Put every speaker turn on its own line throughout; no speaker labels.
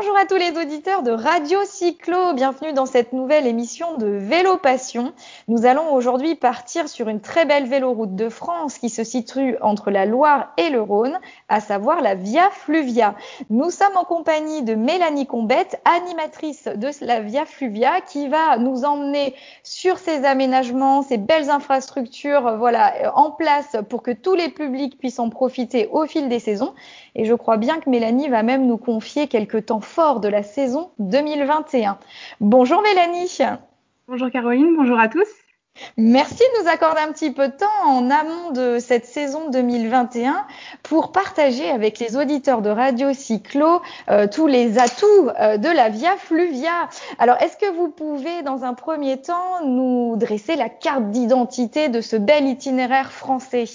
Bonjour à tous les auditeurs de Radio Cyclo, bienvenue dans cette nouvelle émission de Vélo Passion. Nous allons aujourd'hui partir sur une très belle véloroute de France qui se situe entre la Loire et le Rhône, à savoir la Via Fluvia. Nous sommes en compagnie de Mélanie Combette, animatrice de la Via Fluvia, qui va nous emmener sur ces aménagements, ces belles infrastructures, voilà, en place pour que tous les publics puissent en profiter au fil des saisons. Et je crois bien que Mélanie va même nous confier quelques temps forts de la saison 2021. Bonjour Mélanie.
Bonjour Caroline, bonjour à tous.
Merci de nous accorder un petit peu de temps en amont de cette saison 2021 pour partager avec les auditeurs de Radio Cyclo euh, tous les atouts euh, de la Via Fluvia. Alors, est-ce que vous pouvez, dans un premier temps, nous dresser la carte d'identité de ce bel itinéraire français?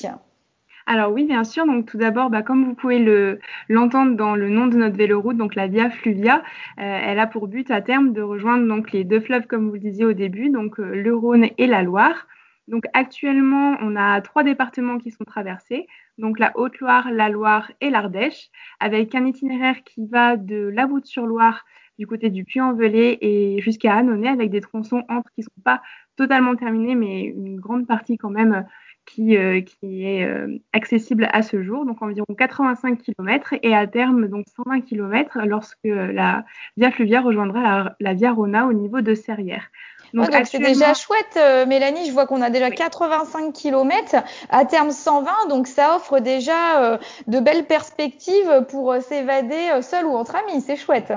Alors oui, bien sûr. Donc tout d'abord, bah, comme vous pouvez le, l'entendre dans le nom de notre véloroute, donc la Via Fluvia, euh, elle a pour but à terme de rejoindre donc les deux fleuves, comme vous le disiez au début, donc euh, le Rhône et la Loire. Donc actuellement, on a trois départements qui sont traversés, donc la Haute-Loire, la Loire et l'Ardèche, avec un itinéraire qui va de la Voûte-sur-Loire du côté du Puy-en-Velay et jusqu'à Annonay, avec des tronçons entre qui ne sont pas totalement terminés, mais une grande partie quand même qui, euh, qui est euh, accessible à ce jour, donc environ 85 km, et à terme donc 120 km lorsque la Via Fluvia rejoindra la, Via Rona au niveau de Serrières.
Donc c'est déjà chouette, euh, Mélanie. Je vois qu'on a déjà 85 km, à terme 120, donc ça offre déjà de belles perspectives pour s'évader seul ou entre amis. C'est chouette.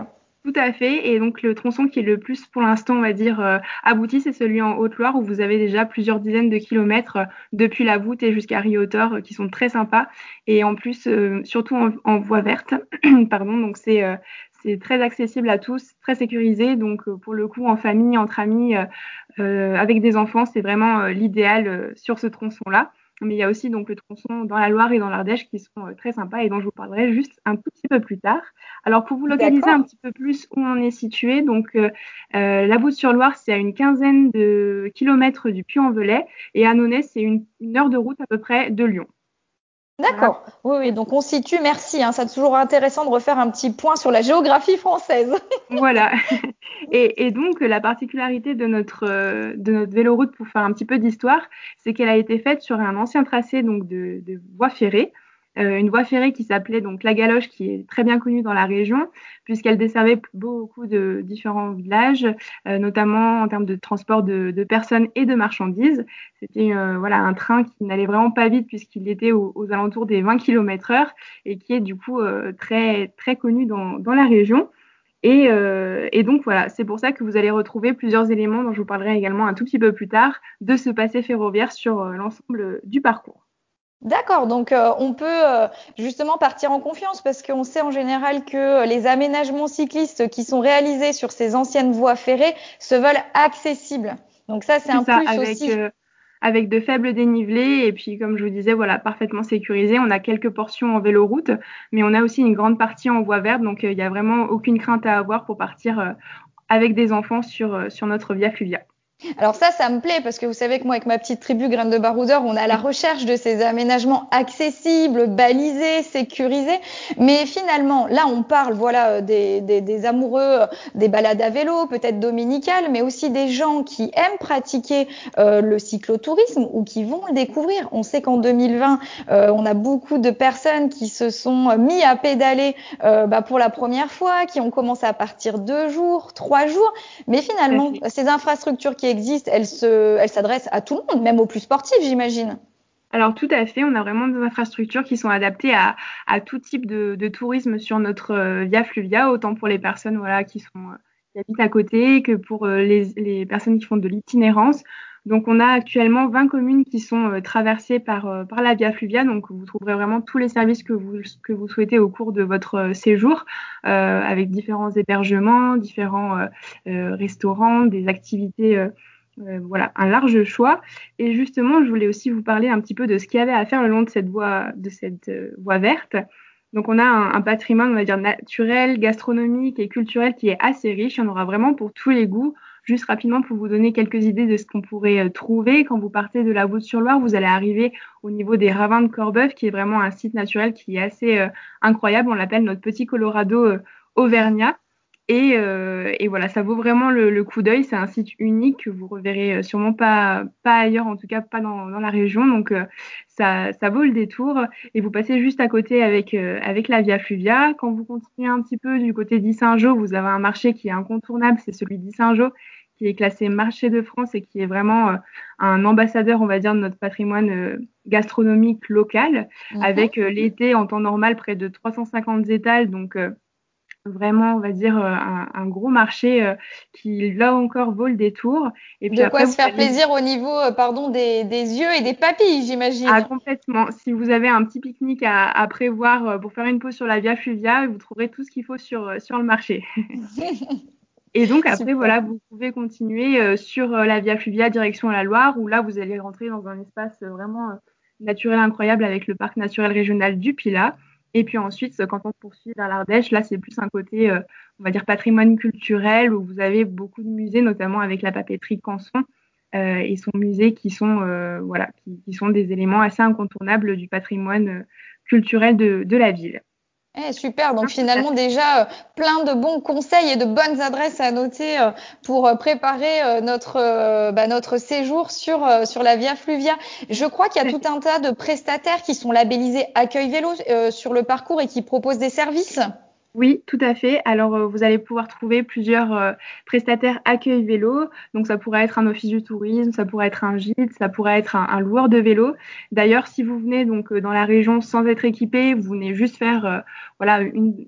Tout à fait. Et donc le tronçon qui est le plus pour l'instant, on va dire, euh, abouti, c'est celui en Haute-Loire où vous avez déjà plusieurs dizaines de kilomètres euh, depuis la voûte et jusqu'à Riotor euh, qui sont très sympas. Et en plus, surtout en, voie verte. Pardon. Donc c'est c'est très accessible à tous, très sécurisé. Donc pour le coup, en famille, entre amis, avec des enfants, c'est vraiment l'idéal sur ce tronçon-là. Mais il y a aussi donc le tronçon dans la Loire et dans l'Ardèche qui sont euh, très sympas et dont je vous parlerai juste un tout petit peu plus tard. Alors pour vous localiser un petit peu plus où on est situé, donc euh, euh la Voûte-sur-Loire c'est à une quinzaine de kilomètres du Puy-en-Velay et Annonay c'est une, une heure de route à peu près de Lyon.
D'accord. Oui, oui. Donc on situe. Merci. Hein, c'est toujours intéressant de refaire un petit point sur la géographie française.
voilà. Et, et, donc la particularité de notre de notre véloroute, pour faire un petit peu d'histoire, c'est qu'elle a été faite sur un ancien tracé donc de, de voie ferrée. Euh, une voie ferrée qui s'appelait donc la Galoche, qui est très bien connue dans la région, puisqu'elle desservait beaucoup de différents villages, euh, notamment en termes de transport de, personnes et de marchandises. C'était euh, voilà un train qui n'allait vraiment pas vite puisqu'il était aux, alentours des 20 km/h et qui est du coup très très connu dans, dans la région. Et, et, donc voilà, c'est pour ça que vous allez retrouver plusieurs éléments dont je vous parlerai également un tout petit peu plus tard de ce passé ferroviaire sur l'ensemble du parcours.
D'accord, donc euh, on peut euh, justement partir en confiance parce qu'on sait en général que les aménagements cyclistes qui sont réalisés sur ces anciennes voies ferrées se veulent accessibles. Donc ça, c'est un plus
avec,
aussi.
Euh, avec de faibles dénivelés et puis comme je vous disais, voilà, parfaitement sécurisé. On a quelques portions en véloroute, mais on a aussi une grande partie en voie verte, donc il n'y a vraiment aucune crainte à avoir pour partir avec des enfants sur, sur notre via fluvia.
Alors ça, ça me plaît parce que vous savez que moi, avec ma petite tribu Graines de Baroudeur, on est à la recherche de ces aménagements accessibles, balisés, sécurisés. Mais finalement, là, on parle, voilà, euh, des, des, des amoureux euh, des balades à vélo, peut-être dominicales, mais aussi des gens qui aiment pratiquer euh, le cyclotourisme ou qui vont le découvrir. On sait qu'en 2020, on a beaucoup de personnes qui se sont mis à pédaler bah, pour la première fois, qui ont commencé à partir deux jours, trois jours. Mais finalement, ces infrastructures qui existe, elle se, elle s'adresse à tout le monde, même aux plus sportifs, j'imagine.
Alors tout à fait, on a vraiment des infrastructures qui sont adaptées à, tout type de, tourisme sur notre euh, Via Fluvia, autant pour les personnes voilà qui sont euh, qui habitent à côté que pour euh, les, personnes qui font de l'itinérance. Donc on a actuellement 20 communes qui sont euh, traversées par, euh, par la Via Fluvia, donc vous trouverez vraiment tous les services que vous, souhaitez au cours de votre euh, séjour, avec différents hébergements, différents restaurants, des activités. voilà, un large choix. Et justement, je voulais aussi vous parler un petit peu de ce qu'il y avait à faire le long de cette voie, verte. Donc on a un, un, patrimoine, on va dire, naturel, gastronomique et culturel qui est assez riche. En aura vraiment pour tous les goûts juste rapidement pour vous donner quelques idées de ce qu'on pourrait trouver. Quand vous partez de la Voulte-sur-Loire, vous allez arriver au niveau des ravins de Corbeuf, qui est vraiment un site naturel qui est assez incroyable. On l'appelle notre petit Colorado auvergnat. Euh, et, voilà, ça vaut vraiment le, coup d'œil. C'est un site unique que vous reverrez euh, sûrement pas, ailleurs, en tout cas pas dans, la région. Donc euh, ça, ça, vaut le détour. Et vous passez juste à côté avec, avec la Via Fluvia. Quand vous continuez un petit peu du côté d'Issingeau, vous avez un marché qui est incontournable, c'est celui d'Issingeau qui est classé marché de France et qui est vraiment un ambassadeur, on va dire, de notre patrimoine gastronomique local, mhm. avec l'été en temps normal près de 350 étals. Donc vraiment, on va dire, euh, un, gros marché euh, qui, là encore, vaut le détour.
Et puis de quoi se faire plaisir au niveau, euh, pardon, des, yeux et des papilles, j'imagine.
Ah, complètement. Si vous avez un petit pique-nique à, prévoir pour faire une pause sur la Via Fluvia, vous trouverez tout ce qu'il faut sur, sur le marché. Et donc après, voilà, vous pouvez continuer sur la Via Fluvia direction la Loire, où là, vous allez rentrer dans un espace vraiment naturel incroyable avec le parc naturel régional du Pilat. Et puis ensuite, quand on poursuit vers l'Ardèche, là, c'est plus un côté, euh, on va dire, patrimoine culturel, où vous avez beaucoup de musées, notamment avec la papeterie Canson euh, et son musée, qui sont, euh, voilà, qui, sont des éléments assez incontournables du patrimoine culturel de la ville.
Eh, super, donc finalement déjà euh, plein de bons conseils et de bonnes adresses à noter euh, pour euh, préparer notre, bah, notre séjour sur, sur la Via Fluvia. Je crois qu'il y a tout un tas de prestataires qui sont labellisés Accueil Vélo sur le parcours et qui proposent des services.
Oui, tout à fait. Alors, euh, vous allez pouvoir trouver plusieurs euh, prestataires accueil vélo. Donc, ça pourrait être un office du tourisme, ça pourrait être un gîte, ça pourrait être un, loueur de vélo. D'ailleurs, si vous venez donc euh, dans la région sans être équipé, vous venez juste faire voilà une,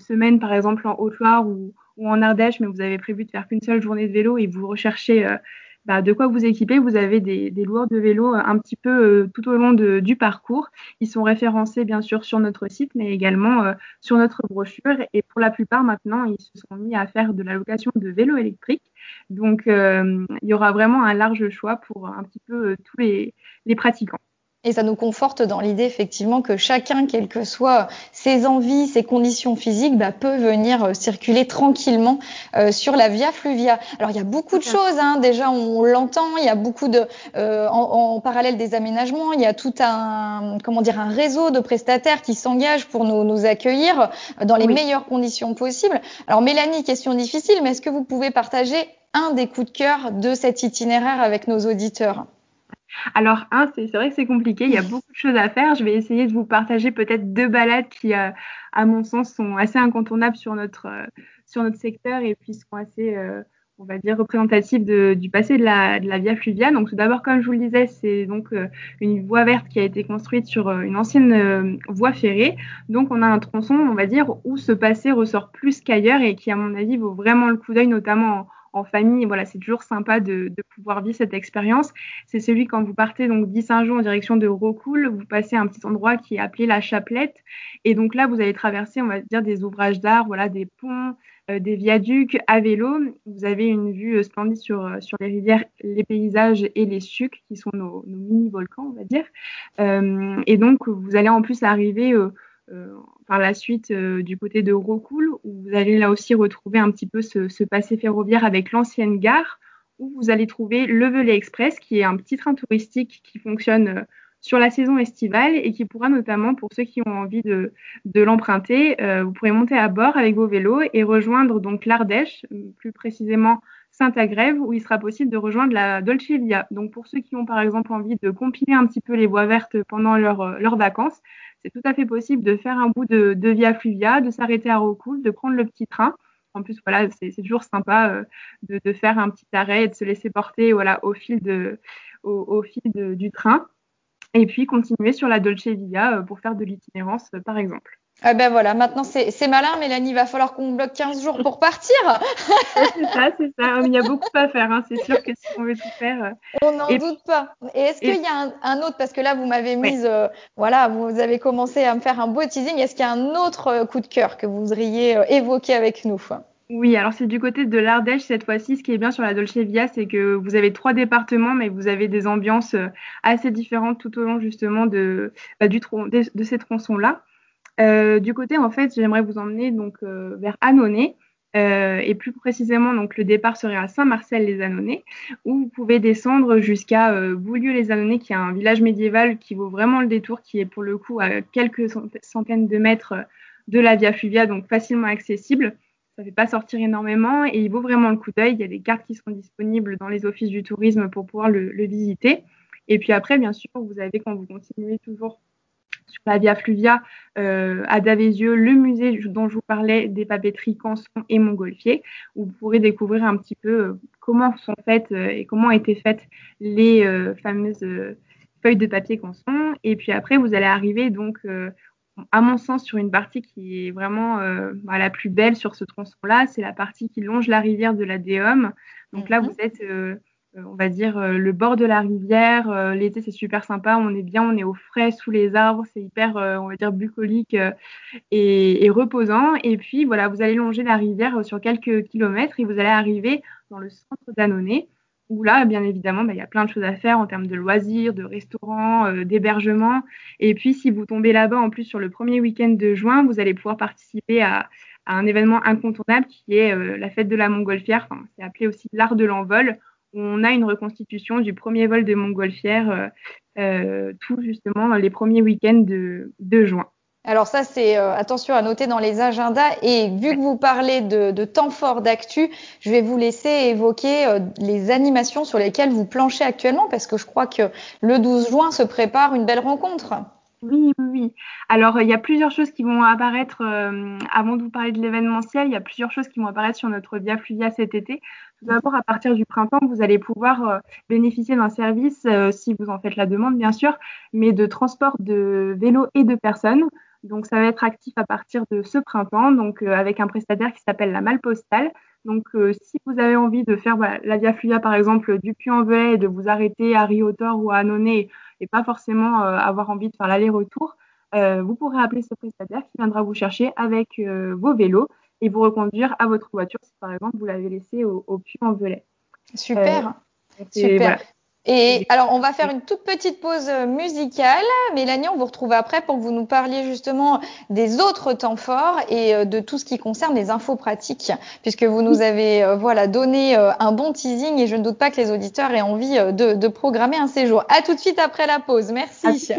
semaine par exemple en Haute-Loire ou, ou, en Ardèche, mais vous avez prévu de faire qu'une seule journée de vélo et vous recherchez bah, de quoi vous équiper. Vous avez des, des loueurs de vélo un petit peu euh, tout au long du parcours. Ils sont référencés bien sûr sur notre site, mais également euh, sur notre brochure. Et pour la plupart maintenant, ils se sont mis à faire de la location de vélos électriques. Donc, euh, il y aura vraiment un large choix pour un petit peu tous les pratiquants.
Et ça nous conforte dans l'idée effectivement que chacun, quelles que soient ses envies, ses conditions physiques, bah, peut venir euh, circuler tranquillement euh, sur la Via Fluvia. Alors il y a beaucoup de choses, hein. déjà on, l'entend, il y a beaucoup de, euh, en, parallèle des aménagements, il y a tout un, comment dire, un réseau de prestataires qui s'engagent pour nous, nous, accueillir dans les meilleures conditions possibles. Alors Mélanie, question difficile, mais est-ce que vous pouvez partager un des coups de cœur de cet itinéraire avec nos auditeurs?
Alors, un, c'est vrai que c'est compliqué, il y a beaucoup de choses à faire. Je vais essayer de vous partager peut-être deux balades qui, euh, à mon sens, sont assez incontournables sur notre, euh, sur notre secteur et puis sont assez, euh, on va dire, représentatives du passé de la, de la Via Fluvia. Donc, tout d'abord, comme je vous le disais, c'est donc une voie verte qui a été construite sur une ancienne voie ferrée. Donc, on a un tronçon, on va dire, où ce passé ressort plus qu'ailleurs et qui, à mon avis, vaut vraiment le coup d'œil, notamment en en famille. Voilà, c'est toujours sympa de, de, pouvoir vivre cette expérience. C'est celui quand vous partez donc d'Issingeau en direction de Rocoul, vous passez à un petit endroit qui est appelé la Chaplette. Et donc là, vous allez traverser, on va dire, des ouvrages d'art, voilà, des ponts, euh, des viaducs à vélo. Vous avez une vue euh, splendide sur, euh, sur les rivières, les paysages et les sucs, qui sont nos, nos mini-volcans, on va dire. Et donc, vous allez en plus arriver par la suite euh, du côté de Rocoul, où vous allez là aussi retrouver un petit peu ce, passé ferroviaire avec l'ancienne gare, où vous allez trouver le Velay Express, qui est un petit train touristique qui fonctionne euh, sur la saison estivale et qui pourra notamment, pour ceux qui ont envie de, l'emprunter, vous pourrez monter à bord avec vos vélos et rejoindre donc l'Ardèche, plus précisément Saint-Agrève, où il sera possible de rejoindre la Dolce Via. Donc pour ceux qui ont par exemple envie de compiler un petit peu les voies vertes pendant leurs vacances, c'est tout à fait possible de faire un bout de, Via Fluvia, de s'arrêter à Rocoul, de prendre le petit train. En plus, voilà, c'est toujours sympa euh, de, faire un petit arrêt et de se laisser porter au, fil du train. Et puis continuer sur la Dolce Via euh, pour faire de l'itinérance, euh, par exemple.
Ah ben voilà, maintenant c'est malin, Mélanie, il va falloir qu'on bloque 15 jours pour partir.
c'est ça, c'est ça. Il y a beaucoup à faire, hein. c'est sûr que si on veut tout faire. Euh,
on n'en doute pas. Et est-ce qu'il y a un, autre, parce que là vous m'avez mise, euh, voilà, vous avez commencé à me faire un beau teasing, est-ce qu'il y a un autre euh, coup de cœur que vous voudriez évoquer avec nous?
Oui, alors c'est du côté de l'Ardèche cette fois-ci. Ce qui est bien sur la Dolce Via, c'est que vous avez trois départements, mais vous avez des ambiances assez différentes tout au long justement de, bah, du de, de ces tronçons-là. Euh, du côté, en fait, j'aimerais vous emmener donc euh, vers Annonay. Euh, et plus précisément, donc le départ serait à Saint-Marcel-les-Annonais, où vous pouvez descendre jusqu'à Boulieu-les-Annonais, qui est un village médiéval qui vaut vraiment le détour, qui est pour le coup à quelques centaines de mètres de la Via Fluvia, donc facilement accessible. Ça ne fait pas sortir énormément et il vaut vraiment le coup d'œil. Il y a des cartes qui sont disponibles dans les offices du tourisme pour pouvoir le, visiter. Et puis après, bien sûr, vous avez, quand vous continuez toujours la Via Fluvia euh, à Davézieux, le musée dont je vous parlais des papeteries Canson et Montgolfier, où vous pourrez découvrir un petit peu euh, comment sont faites euh, et comment ont été faites les fameuses feuilles de papier Canson. Et puis après, vous allez arriver donc à mon sens, sur une partie qui est vraiment bah, la plus belle sur ce tronçon-là, c'est la partie qui longe la rivière de la Déum. Donc là, mhm. vous êtes euh, on va dire, euh, le bord de la rivière. Euh, l'été, c'est super sympa. On est bien, on est au frais sous les arbres. C'est hyper, on va dire, bucolique et, reposant. Et puis, voilà, vous allez longer la rivière sur quelques kilomètres et vous allez arriver dans le centre d'Annonay où là, bien évidemment, bah, il y a plein de choses à faire en termes de loisirs, de restaurants, d'hébergement. Et puis, si vous tombez là-bas, en plus, sur le premier week-end de juin, vous allez pouvoir participer à, un événement incontournable qui est la fête de la montgolfière. Enfin, c'est appelé aussi l'art de l'envol on a une reconstitution du premier vol de montgolfière euh, euh, tout justement les premiers week-ends de, juin.
Alors ça, c'est euh, attention à noter dans les agendas. Et vu que vous parlez de, temps fort d'actu, je vais vous laisser évoquer les animations sur lesquelles vous planchez actuellement, parce que je crois que le 12 juin se prépare une belle rencontre.
Oui, oui, oui. Alors, il y a plusieurs choses qui vont apparaître, euh, avant de vous parler de l'événementiel, il y a plusieurs choses qui vont apparaître sur notre Via Fluvia cet été. Tout d'abord, à partir du printemps, vous allez pouvoir euh, bénéficier d'un service, euh, si vous en faites la demande, bien sûr, mais de transport de vélos et de personnes. Donc, ça va être actif à partir de ce printemps, donc avec un prestataire qui s'appelle la Malle Postale. Donc, si vous avez envie de faire la Via Fluvia, par exemple, du Puy-en-Velay de vous arrêter à Riotor ou à Annonay et pas forcément euh, avoir envie de faire l'aller-retour, euh, vous pourrez appeler ce prestataire qui viendra vous chercher avec euh, vos vélos et vous reconduire à votre voiture si par exemple vous l'avez laissé au, puy en velay
Super. Super. Et alors, on va faire une toute petite pause musicale. Mélanie, on vous retrouve après pour que vous nous parliez justement des autres temps forts et de tout ce qui concerne les infos pratiques, puisque vous nous avez voilà donné un bon teasing et je ne doute pas que les auditeurs aient envie de, de programmer un séjour. À tout de suite après la pause. Merci.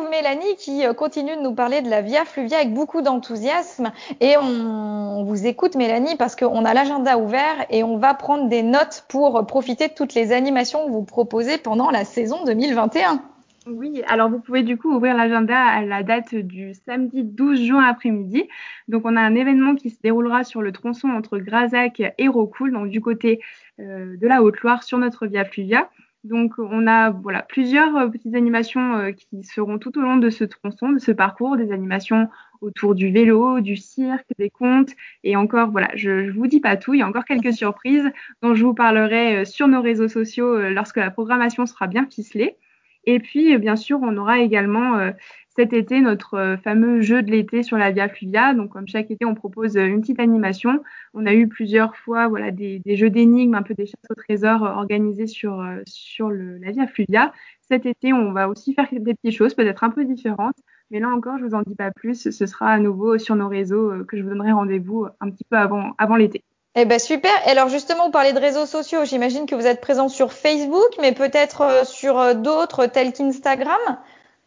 Mélanie qui euh, continue de nous parler de la Via Fluvia avec beaucoup d'enthousiasme. Et on vous écoute, Mélanie, parce qu'on a l'agenda ouvert et on va prendre des notes pour profiter de toutes les animations que vous proposez pendant la saison 2021.
Oui, alors vous pouvez du coup ouvrir l'agenda à la date du samedi 12 juin après-midi. Donc on a un événement qui se déroulera sur le tronçon entre Grazac et Rocoul, donc du côté euh, de la Haute-Loire sur notre Via Fluvia. Donc on a voilà plusieurs euh, petites animations euh, qui seront tout au long de ce tronçon, de ce parcours, des animations autour du vélo, du cirque, des contes et encore voilà, je, je vous dis pas tout, il y a encore quelques surprises dont je vous parlerai sur nos réseaux sociaux lorsque la programmation sera bien ficelée. Et puis, euh, bien sûr, on aura également euh, cet été notre euh, fameux jeu de l'été sur la Via Fluvia. Donc, comme chaque été, on propose une petite animation. On a eu plusieurs fois voilà, des, jeux d'énigmes, un peu des chasses au trésor organisés sur, la Via Fluvia. Cet été, on va aussi faire des petites choses, peut-être un peu différentes. Mais là encore, je vous en dis pas plus. Ce sera à nouveau sur nos réseaux que je vous donnerai rendez-vous un petit peu avant l'été.
Eh ben super. Et alors justement, vous parlez de réseaux sociaux. J'imagine que vous êtes présent sur Facebook, mais peut-être euh, sur euh, d'autres tels qu'Instagram?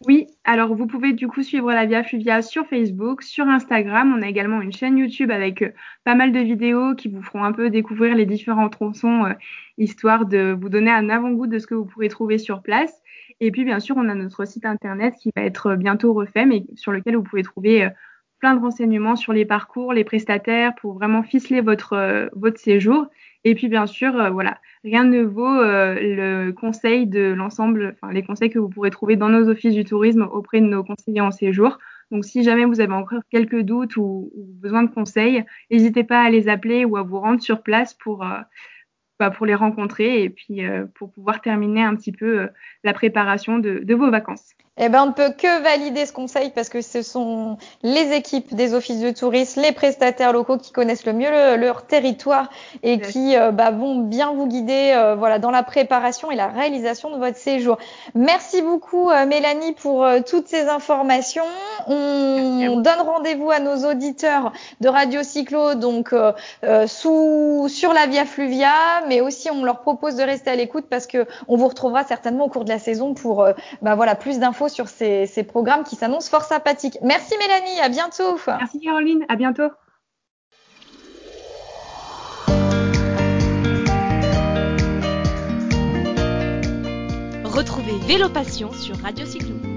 Oui, alors vous pouvez du coup suivre la Via Fluvia sur Facebook, sur Instagram. On a également une chaîne YouTube avec euh, pas mal de vidéos qui vous feront un peu découvrir les différents tronçons, histoire de vous donner un avant-goût de ce que vous pourrez trouver sur place. Et puis bien sûr, on a notre site internet qui va être bientôt refait, mais sur lequel vous pouvez trouver plein de renseignements sur les parcours, les prestataires pour vraiment ficeler votre, euh, votre séjour. Et puis bien sûr, euh, voilà, rien ne vaut euh, le conseil de l'ensemble, enfin les conseils que vous pourrez trouver dans nos offices du tourisme auprès de nos conseillers en séjour. Donc si jamais vous avez encore quelques doutes ou, besoin de conseils, n'hésitez pas à les appeler ou à vous rendre sur place pour, bah, pour les rencontrer et puis pour pouvoir terminer un petit peu la préparation de vos vacances.
Eh ben, on ne peut que valider ce conseil parce que ce sont les équipes des offices de tourisme, les prestataires locaux qui connaissent le mieux leur territoire et qui euh, bah, vont bien vous guider euh, voilà, dans la préparation et la réalisation de votre séjour. Merci beaucoup, euh, Mélanie, pour toutes ces informations. On, donne rendez-vous à nos auditeurs de Radio Cyclo, donc sous, sur la Via Fluvia, mais aussi on leur propose de rester à l'écoute parce que on vous retrouvera certainement au cours de la saison pour bah, voilà, plus d'infos sur ces, programmes qui s'annoncent fort sympathiques. Merci Mélanie, à bientôt.
Merci Caroline, à bientôt.
Retrouvez Vélo Passion sur Radio Cyclo.